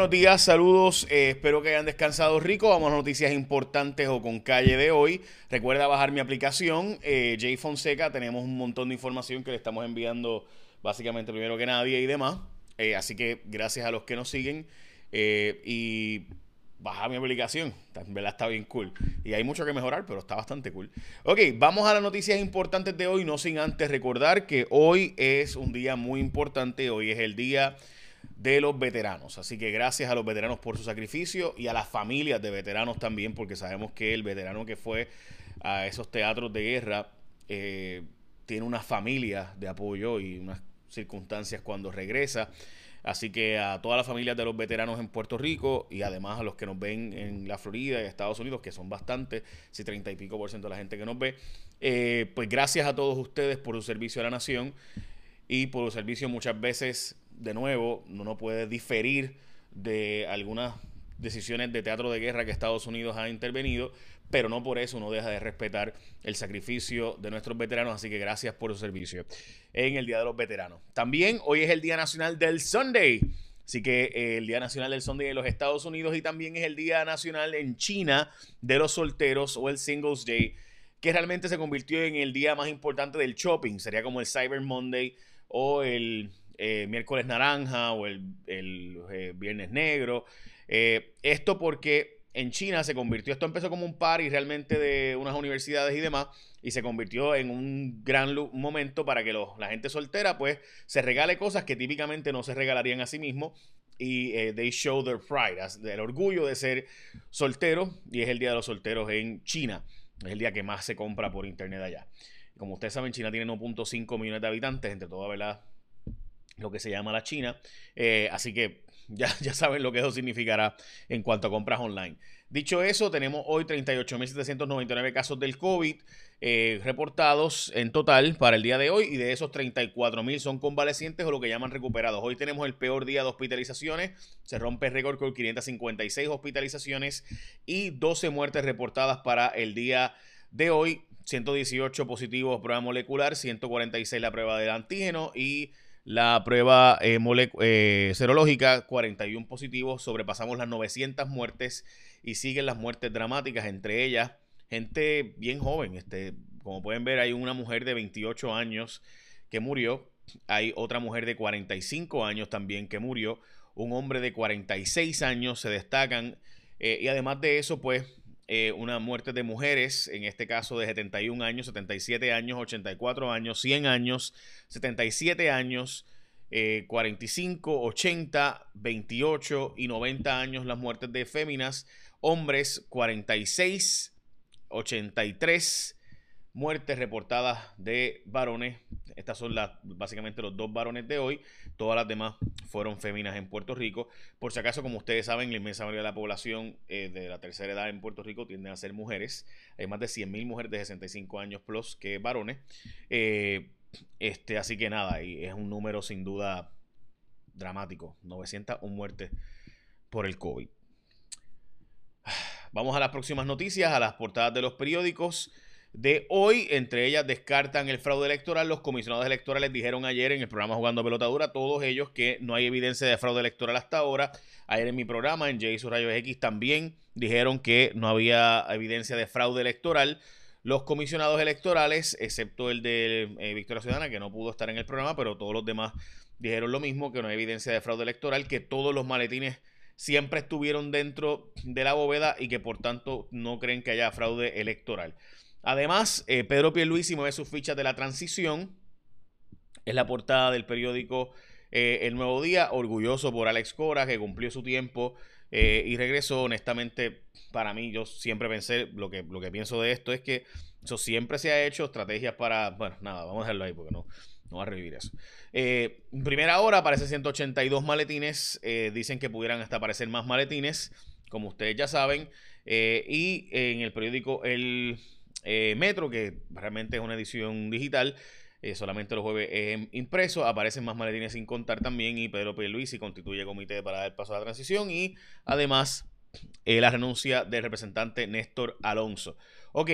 Buenos días, saludos, eh, espero que hayan descansado rico. Vamos a noticias importantes o con calle de hoy. Recuerda bajar mi aplicación, eh, Jay Fonseca, tenemos un montón de información que le estamos enviando básicamente primero que nadie y demás. Eh, así que gracias a los que nos siguen y baja mi aplicación, en está bien cool. Y hay mucho que mejorar, pero está bastante cool. Ok, vamos a las noticias importantes de hoy, no sin antes recordar que hoy es un día muy importante, hoy es el día de los veteranos. Así que gracias a los veteranos por su sacrificio y a las familias de veteranos también, porque sabemos que el veterano que fue a esos teatros de guerra eh, tiene una familia de apoyo y unas circunstancias cuando regresa. Así que a todas las familias de los veteranos en Puerto Rico y además a los que nos ven en la Florida y Estados Unidos, que son bastantes, si treinta y pico por ciento de la gente que nos ve, eh, pues gracias a todos ustedes por su servicio a la nación y por su servicio muchas veces de nuevo, no puede diferir de algunas decisiones de teatro de guerra que Estados Unidos ha intervenido, pero no por eso uno deja de respetar el sacrificio de nuestros veteranos, así que gracias por su servicio en el Día de los Veteranos. También hoy es el Día Nacional del Sunday, así que eh, el Día Nacional del Sunday en los Estados Unidos y también es el Día Nacional en China de los solteros o el Singles Day, que realmente se convirtió en el día más importante del shopping, sería como el Cyber Monday o el eh, miércoles naranja o el, eh, viernes negro. Eh, esto porque en China se convirtió, esto empezó como un par y realmente de unas universidades y demás, y se convirtió en un gran momento para que la gente soltera pues se regale cosas que típicamente no se regalarían a sí mismo y they show their pride, el orgullo de ser soltero y es el Día de los Solteros en China, es el día que más se compra por internet allá. Como ustedes saben, China tiene 1.5 millones de habitantes, entre todas, ¿verdad? Lo que se llama la China. Eh, así que ya, ya saben lo que eso significará en cuanto a compras online. Dicho eso, tenemos hoy 38.799 casos del COVID eh, reportados en total para el día de hoy y de esos 34.000 son convalecientes o lo que llaman recuperados. Hoy tenemos el peor día de hospitalizaciones, se rompe el récord con 556 hospitalizaciones y 12 muertes reportadas para el día de hoy. 118 positivos prueba molecular, 146 la prueba del antígeno y la prueba eh, eh, serológica, 41 positivos, sobrepasamos las 900 muertes y siguen las muertes dramáticas, entre ellas gente bien joven. Este, como pueden ver, hay una mujer de 28 años que murió, hay otra mujer de 45 años también que murió, un hombre de 46 años se destacan eh, y además de eso, pues eh, una muerte de mujeres, en este caso de 71 años, 77 años, 84 años, 100 años, 77 años, 45, 80, 28 y 90 años las muertes de féminas, hombres 46, 83 muertes reportadas de varones. Estas son las, básicamente los dos varones de hoy. Todas las demás fueron féminas en Puerto Rico. Por si acaso, como ustedes saben, la inmensa mayoría de la población eh, de la tercera edad en Puerto Rico tienden a ser mujeres. Hay más de 100.000 mujeres de 65 años plus que varones. Eh, este, así que nada, y es un número sin duda dramático. 901 muertes por el COVID. Vamos a las próximas noticias, a las portadas de los periódicos de hoy. Entre ellas descartan el fraude electoral. Los comisionados electorales dijeron ayer en el programa Jugando Pelotadura, todos ellos, que no hay evidencia de fraude electoral hasta ahora. Ayer en mi programa, en Jason Rayos X, también dijeron que no había evidencia de fraude electoral. Los comisionados electorales, excepto el de eh, Victoria Ciudadana, que no pudo estar en el programa, pero todos los demás dijeron lo mismo, que no hay evidencia de fraude electoral, que todos los maletines siempre estuvieron dentro de la bóveda y que por tanto no creen que haya fraude electoral. Además, eh, Pedro Pierluisi mueve sus fichas de la transición. Es la portada del periódico eh, El Nuevo Día, orgulloso por Alex Cora, que cumplió su tiempo eh, y regresó. Honestamente, para mí, yo siempre pensé, lo que, lo que pienso de esto es que eso siempre se ha hecho, estrategias para, bueno, nada, vamos a dejarlo ahí porque no, no va a revivir eso. en primera hora aparece 182 maletines, dicen que pudieran hasta aparecer más maletines, como ustedes ya saben, y en el periódico El eh, Metro, que realmente es una edición digital. Eh, solamente los jueves es impreso, aparecen más maletines sin contar también y Pedro y constituye comité para dar paso a la transición y además eh, la renuncia del representante Néstor Alonso. Ok,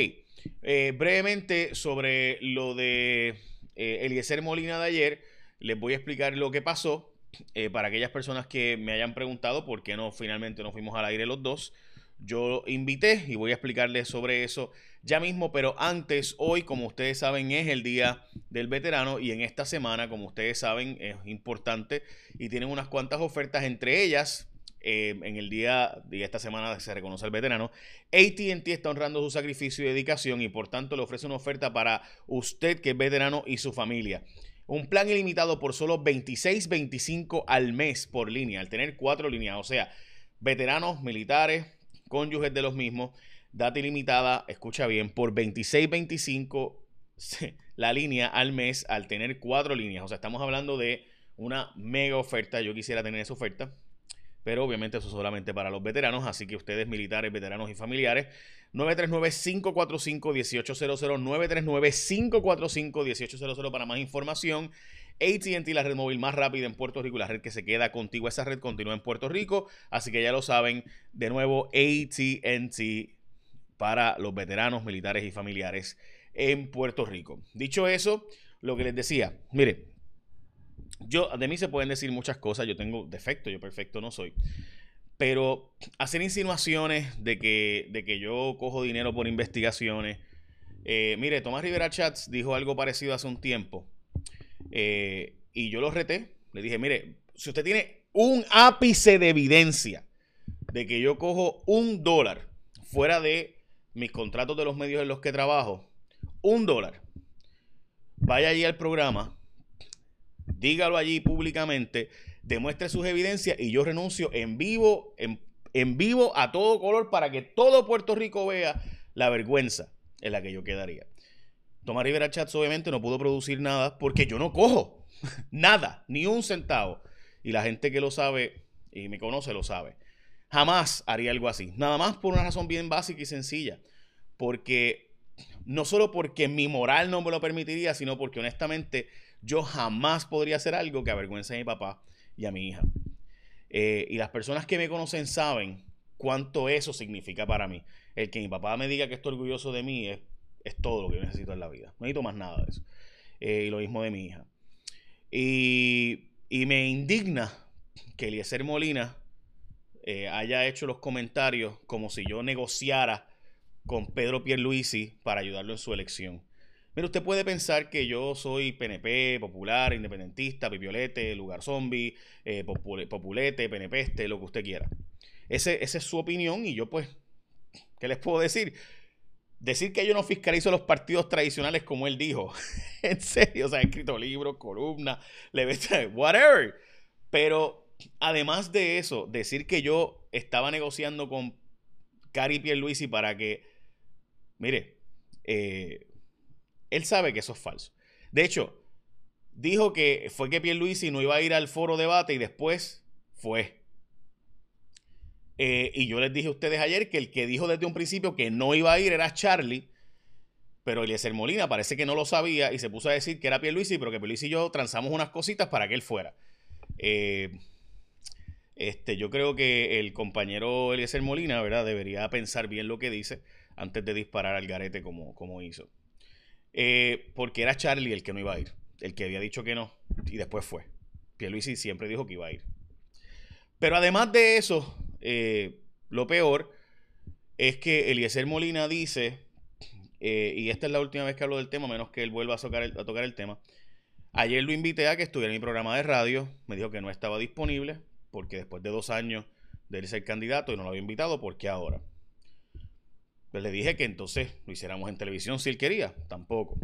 brevemente sobre lo de Eliezer Molina de ayer, les voy a explicar lo que pasó eh, para aquellas personas que me hayan preguntado por qué no finalmente no fuimos al aire los dos, yo invité y voy a explicarles sobre eso ya mismo, pero antes, hoy, como ustedes saben, es el Día del Veterano y en esta semana, como ustedes saben, es importante y tienen unas cuantas ofertas, entre ellas, eh, en el día de esta semana se reconoce al veterano, ATT está honrando su sacrificio y dedicación y por tanto le ofrece una oferta para usted que es veterano y su familia. Un plan ilimitado por solo 26.25 al mes por línea, al tener cuatro líneas, o sea, veteranos, militares, cónyuges de los mismos, data ilimitada, escucha bien, por 26.25 la línea al mes al tener cuatro líneas. O sea, estamos hablando de una mega oferta. Yo quisiera tener esa oferta. Pero obviamente eso solamente para los veteranos. Así que ustedes, militares, veteranos y familiares, 939-545-1800. 939-545-1800 para más información. ATT, la red móvil más rápida en Puerto Rico, la red que se queda contigo, esa red continúa en Puerto Rico, así que ya lo saben, de nuevo ATT para los veteranos, militares y familiares en Puerto Rico. Dicho eso, lo que les decía, mire, yo de mí se pueden decir muchas cosas, yo tengo defecto, yo perfecto no soy. Pero hacer insinuaciones de que, de que yo cojo dinero por investigaciones. Eh, mire, Tomás Rivera Chats dijo algo parecido hace un tiempo. Eh, y yo lo reté. Le dije, mire, si usted tiene un ápice de evidencia de que yo cojo un dólar fuera de mis contratos de los medios en los que trabajo, un dólar, vaya allí al programa, dígalo allí públicamente, demuestre sus evidencias y yo renuncio en vivo, en, en vivo a todo color para que todo Puerto Rico vea la vergüenza en la que yo quedaría. Tomás Rivera Chats obviamente no pudo producir nada porque yo no cojo nada, ni un centavo. Y la gente que lo sabe y me conoce lo sabe. Jamás haría algo así. Nada más por una razón bien básica y sencilla. Porque no solo porque mi moral no me lo permitiría, sino porque honestamente yo jamás podría hacer algo que avergüence a mi papá y a mi hija. Eh, y las personas que me conocen saben cuánto eso significa para mí. El que mi papá me diga que estoy orgulloso de mí es es todo lo que yo necesito en la vida. No necesito más nada de eso. Eh, y lo mismo de mi hija. Y, me indigna que Eliezer Molina eh, haya hecho los comentarios como si yo negociara con Pedro Pierluisi para ayudarlo en su elección. Mira, usted puede pensar que yo soy PNP, popular, independentista, pipiolete, lugar zombie, eh, populete, PNP, este, lo que usted quiera. Ese, esa es su opinión y yo pues, ¿qué les puedo decir? Decir que yo no fiscalizo los partidos tradicionales como él dijo. en serio, o sea, he escrito libros, columnas, whatever. Pero además de eso, decir que yo estaba negociando con Cari Pierluisi para que, mire, eh, él sabe que eso es falso. De hecho, dijo que fue que Pierluisi no iba a ir al foro debate y después fue. Eh, y yo les dije a ustedes ayer que el que dijo desde un principio que no iba a ir era Charlie, pero Eliezer Molina parece que no lo sabía y se puso a decir que era Pierluisi, pero que Pierluisi y yo transamos unas cositas para que él fuera. Eh, este, yo creo que el compañero Eliezer Molina, ¿verdad? Debería pensar bien lo que dice antes de disparar al garete como, como hizo. Eh, porque era Charlie el que no iba a ir, el que había dicho que no, y después fue. Pierluisi siempre dijo que iba a ir. Pero además de eso, eh, lo peor es que Eliezer Molina dice, eh, y esta es la última vez que hablo del tema, menos que él vuelva a tocar, el, tema. Ayer lo invité a que estuviera en mi programa de radio, me dijo que no estaba disponible, porque después de dos años de él ser candidato y no lo había invitado, ¿por qué ahora? Pues le dije que entonces lo hiciéramos en televisión si él quería, tampoco.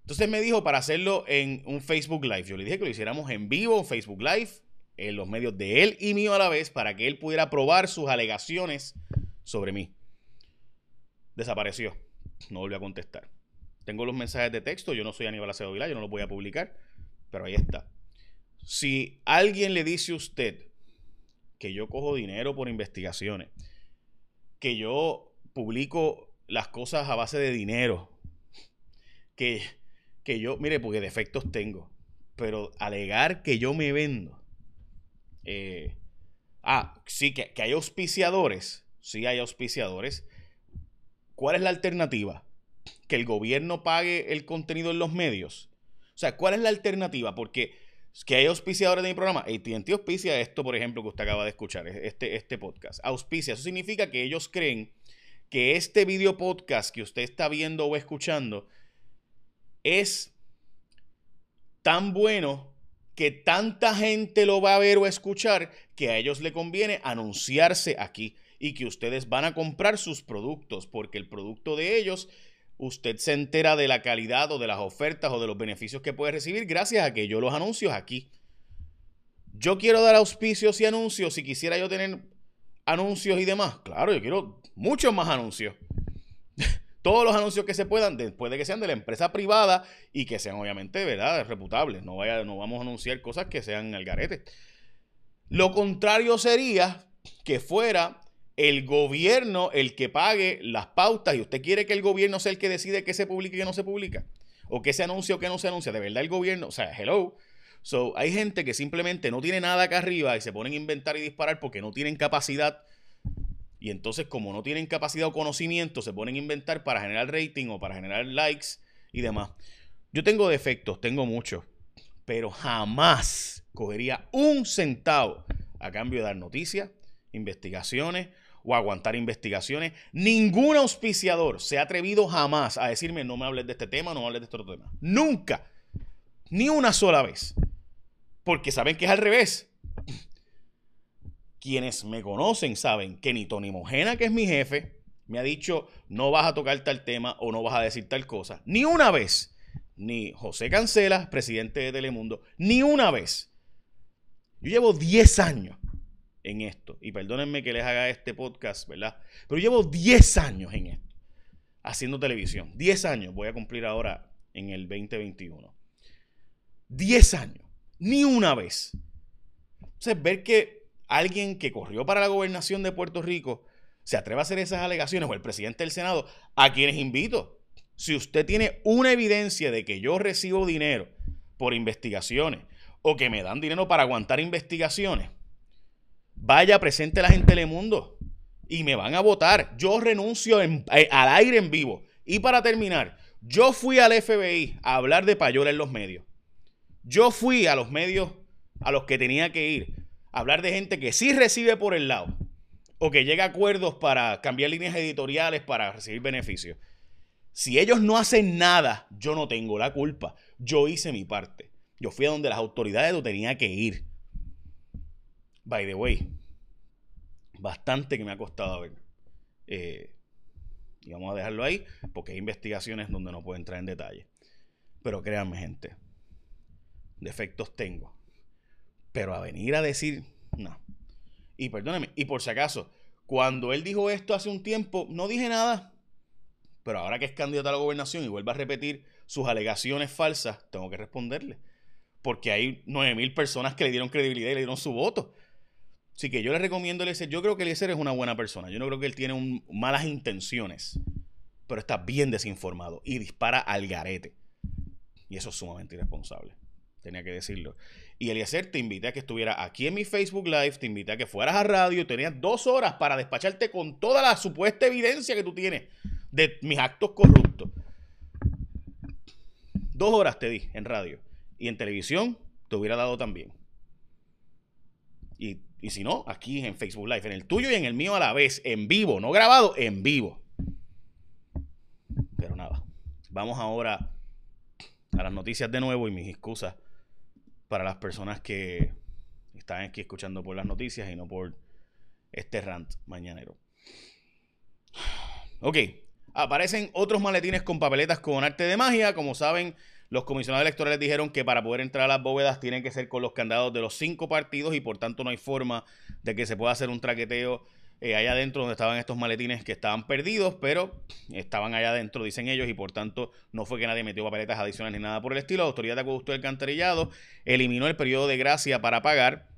Entonces me dijo para hacerlo en un Facebook Live. Yo le dije que lo hiciéramos en vivo, en Facebook Live, en los medios de él y mío a la vez para que él pudiera probar sus alegaciones sobre mí. Desapareció. No volvió a contestar. Tengo los mensajes de texto. Yo no soy Aníbal Acedo Vilar, yo no los voy a publicar. Pero ahí está. Si alguien le dice a usted que yo cojo dinero por investigaciones, que yo publico las cosas a base de dinero, que, que yo, mire, porque defectos tengo, pero alegar que yo me vendo, eh, ah, sí, que, hay auspiciadores. Sí, hay auspiciadores. ¿Cuál es la alternativa? Que el gobierno pague el contenido en los medios. O sea, ¿cuál es la alternativa? Porque que hay auspiciadores de mi programa. AT&T auspicia esto, por ejemplo, que usted acaba de escuchar, este, este podcast. Auspicia, eso significa que ellos creen que este video podcast que usted está viendo o escuchando es tan bueno que tanta gente lo va a ver o escuchar que a ellos le conviene anunciarse aquí y que ustedes van a comprar sus productos porque el producto de ellos usted se entera de la calidad o de las ofertas o de los beneficios que puede recibir gracias a que yo los anuncio aquí. Yo quiero dar auspicios y anuncios si quisiera yo tener anuncios y demás. Claro, yo quiero muchos más anuncios. Todos los anuncios que se puedan, después de que sean de la empresa privada y que sean obviamente, ¿verdad?, reputables. No, vaya, no vamos a anunciar cosas que sean al garete. Lo contrario sería que fuera el gobierno el que pague las pautas y usted quiere que el gobierno sea el que decide qué se publica y qué no se publica. O qué se anuncia o qué no se anuncia. De verdad el gobierno, o sea, hello. So, hay gente que simplemente no tiene nada acá arriba y se ponen a inventar y disparar porque no tienen capacidad. Y entonces, como no tienen capacidad o conocimiento, se ponen a inventar para generar rating o para generar likes y demás. Yo tengo defectos, tengo muchos, pero jamás cogería un centavo a cambio de dar noticias, investigaciones o aguantar investigaciones. Ningún auspiciador se ha atrevido jamás a decirme no me hables de este tema, no me hables de este otro tema. Nunca. Ni una sola vez. Porque saben que es al revés. Quienes me conocen saben que ni Tony Mojena, que es mi jefe, me ha dicho no vas a tocar tal tema o no vas a decir tal cosa. Ni una vez. Ni José Cancela, presidente de Telemundo, ni una vez. Yo llevo 10 años en esto. Y perdónenme que les haga este podcast, ¿verdad? Pero llevo 10 años en esto, haciendo televisión. 10 años voy a cumplir ahora en el 2021. 10 años. Ni una vez. Entonces, ver que alguien que corrió para la gobernación de Puerto Rico se atreve a hacer esas alegaciones, o el presidente del Senado, a quienes invito. Si usted tiene una evidencia de que yo recibo dinero por investigaciones o que me dan dinero para aguantar investigaciones, Vaya, presente la gente Telemundo y me van a votar. Yo renuncio eh, al aire en vivo. Y para terminar, yo fui al FBI a hablar de payola en los medios. Yo fui a los medios a los que tenía que ir hablar de gente que sí recibe por el lado o que llega a acuerdos para cambiar líneas editoriales para recibir beneficios. Si ellos no hacen nada, yo no tengo la culpa. Yo hice mi parte. Yo fui a donde las autoridades lo tenía que ir. By the way, bastante que me ha costado ver. Eh, y vamos a dejarlo ahí porque hay investigaciones donde no puedo entrar en detalle. Pero créanme, gente, defectos tengo. Pero a venir a decir, no. Y perdónenme, y por si acaso, cuando él dijo esto hace un tiempo, no dije nada. Pero ahora que es candidato a la gobernación y vuelve a repetir sus alegaciones falsas, tengo que responderle. Porque hay 9.000 personas que le dieron credibilidad y le dieron su voto. Así que yo le recomiendo a Eliezer. Yo creo que Eliezer es una buena persona. Yo no creo que él tiene malas intenciones. Pero está bien desinformado y dispara al garete. Y eso es sumamente irresponsable. Tenía que decirlo. Y Eliezer, te invité a que estuviera aquí en mi Facebook Live. Te invité a que fueras a radio. Tenías dos horas para despacharte con toda la supuesta evidencia que tú tienes de mis actos corruptos. Dos horas te di en radio. Y en televisión te hubiera dado también. Y y si no, aquí en Facebook Live, en el tuyo y en el mío a la vez, en vivo, no grabado, en vivo. Pero nada, vamos ahora a las noticias de nuevo y mis excusas para las personas que están aquí escuchando por las noticias y no por este rant mañanero. Ok, aparecen otros maletines con papeletas con arte de magia. Como saben, los comisionados electorales dijeron que para poder entrar a las bóvedas tienen que ser con los candados de los cinco partidos y por tanto no hay forma de que se pueda hacer un traqueteo eh, allá adentro donde estaban estos maletines que estaban perdidos, pero estaban allá adentro, dicen ellos, y por tanto no fue que nadie metió papeletas adicionales ni nada por el estilo. La Autoridad de Acueducto del Cantarillado eliminó el periodo de gracia para pagar.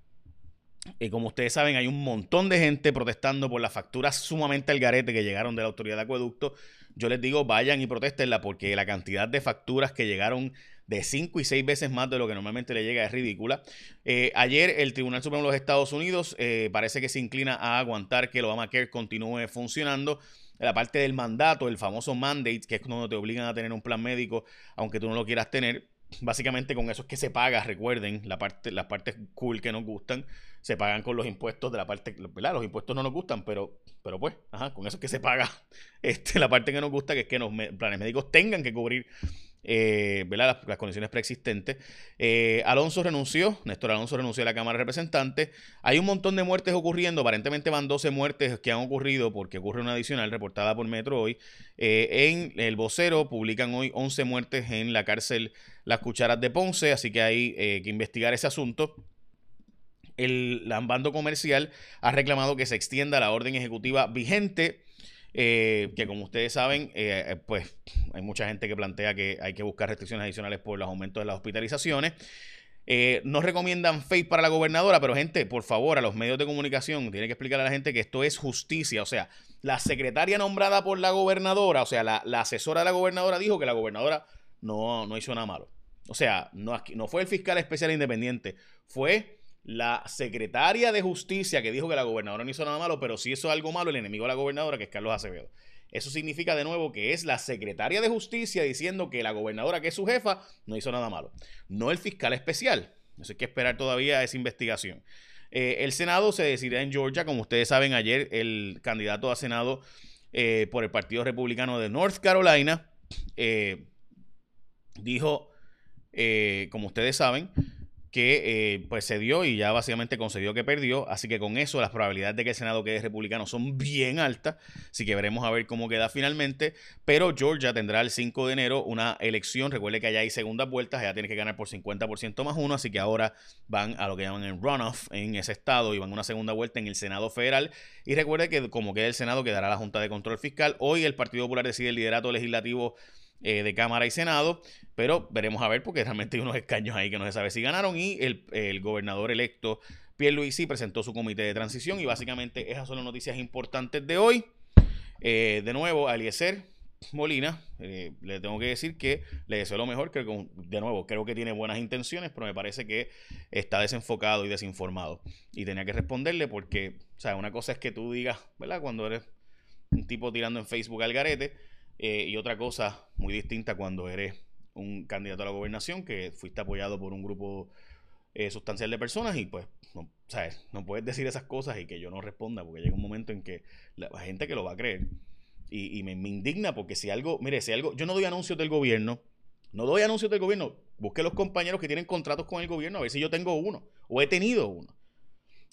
Y como ustedes saben, hay un montón de gente protestando por las facturas sumamente al garete que llegaron de la Autoridad de Acueducto yo les digo, vayan y protestenla porque la cantidad de facturas que llegaron de 5 y 6 veces más de lo que normalmente le llega es ridícula. Eh, ayer el Tribunal Supremo de los Estados Unidos eh, parece que se inclina a aguantar que el Obamacare continúe funcionando. La parte del mandato, el famoso mandate, que es cuando te obligan a tener un plan médico, aunque tú no lo quieras tener, básicamente con eso es que se paga, recuerden, la parte, las partes cool que nos gustan, se pagan con los impuestos de la parte, ¿verdad? Los impuestos no nos gustan, pero, pero pues, ajá, con eso es que se paga este, la parte que nos gusta, que es que los planes médicos tengan que cubrir eh. Las, condiciones preexistentes. Eh, Alonso renunció, Néstor Alonso renunció a la Cámara de Representantes. Hay un montón de muertes ocurriendo, aparentemente van 12 muertes que han ocurrido porque ocurre una adicional reportada por Metro hoy. Eh, en el vocero publican hoy 11 muertes en la cárcel Las Cucharas de Ponce, así que hay que investigar ese asunto. El bando comercial ha reclamado que se extienda la orden ejecutiva vigente eh, que como ustedes saben, eh, eh, pues hay mucha gente que plantea que hay que buscar restricciones adicionales por los aumentos de las hospitalizaciones. no recomiendan FACE para la gobernadora, pero gente, por favor, a los medios de comunicación, tiene que explicar a la gente que esto es justicia. O sea, la secretaria nombrada por la gobernadora, o sea, la, asesora de la gobernadora dijo que la gobernadora no, no hizo nada malo. O sea, no, no fue el fiscal especial independiente, fue la secretaria de justicia que dijo que la gobernadora no hizo nada malo, pero si hizo algo malo el enemigo de la gobernadora, que es Carlos Acevedo. Eso significa de nuevo que es la secretaria de justicia diciendo que la gobernadora, que es su jefa, no hizo nada malo. No el fiscal especial. Eso hay que esperar todavía esa investigación. Eh, el Senado se decidirá en Georgia. Como ustedes saben, ayer el candidato a Senado eh, por el Partido Republicano de North Carolina eh, dijo, como ustedes saben, que eh, pues se dio y ya básicamente concedió que perdió. Así que con eso las probabilidades de que el Senado quede republicano son bien altas. Así que veremos a ver cómo queda finalmente. Pero Georgia tendrá el 5 de enero una elección. Recuerde que allá hay segundas vueltas. Allá tiene que ganar por 50% más uno. Así que ahora van a lo que llaman el runoff en ese estado y van a una segunda vuelta en el Senado federal. Y recuerde que como queda el Senado quedará la Junta de Control Fiscal. Hoy el Partido Popular decide el liderato legislativo eh, de Cámara y Senado, pero veremos a ver porque realmente hay unos escaños ahí que no se sabe si ganaron y el, gobernador electo Pierre Luisi presentó su comité de transición y básicamente esas son las noticias importantes de hoy. Eh, de nuevo, Eliezer Molina, eh, le tengo que decir que le deseo lo mejor, que de nuevo, creo que tiene buenas intenciones, pero me parece que está desenfocado y desinformado. Y tenía que responderle porque, o sea, una cosa es que tú digas, ¿verdad? Cuando eres un tipo tirando en Facebook al garete, eh, y otra cosa muy distinta cuando eres un candidato a la gobernación que fuiste apoyado por un grupo eh, sustancial de personas y pues no, ¿sabes? no puedes decir esas cosas y que yo no responda porque llega un momento en que la, gente que lo va a creer y, me, me, indigna porque si algo, mire, si algo, yo no doy anuncios del gobierno, no doy anuncios del gobierno, busque los compañeros que tienen contratos con el gobierno a ver si yo tengo uno o he tenido uno.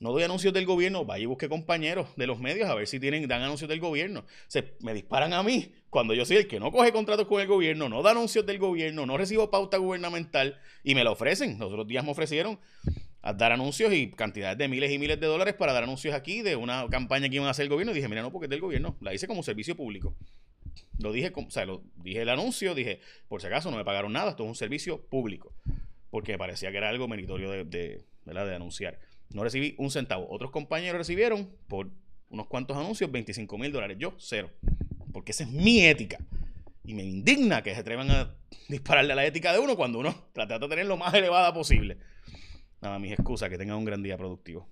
No doy anuncios del gobierno, vaya y busque compañeros de los medios a ver si tienen, dan anuncios del gobierno. Se, me disparan a mí cuando yo soy el que no coge contratos con el gobierno, no da anuncios del gobierno, no recibo pauta gubernamental y me lo ofrecen. Los otros días me ofrecieron a dar anuncios y cantidades de miles y miles de dólares para dar anuncios aquí de una campaña que iban a hacer el gobierno. Y dije, mira, no, porque es del gobierno. La hice como servicio público. Lo dije, o sea, lo dije el anuncio, dije, por si acaso no me pagaron nada, esto es un servicio público. Porque me parecía que era algo meritorio de anunciar. No recibí un centavo. Otros compañeros recibieron por unos cuantos anuncios 25 mil dólares. Yo, cero. Porque esa es mi ética. Y me indigna que se atrevan a dispararle a la ética de uno cuando uno trata de tener lo más elevada posible. Nada, mis excusas. Que tengan un gran día productivo.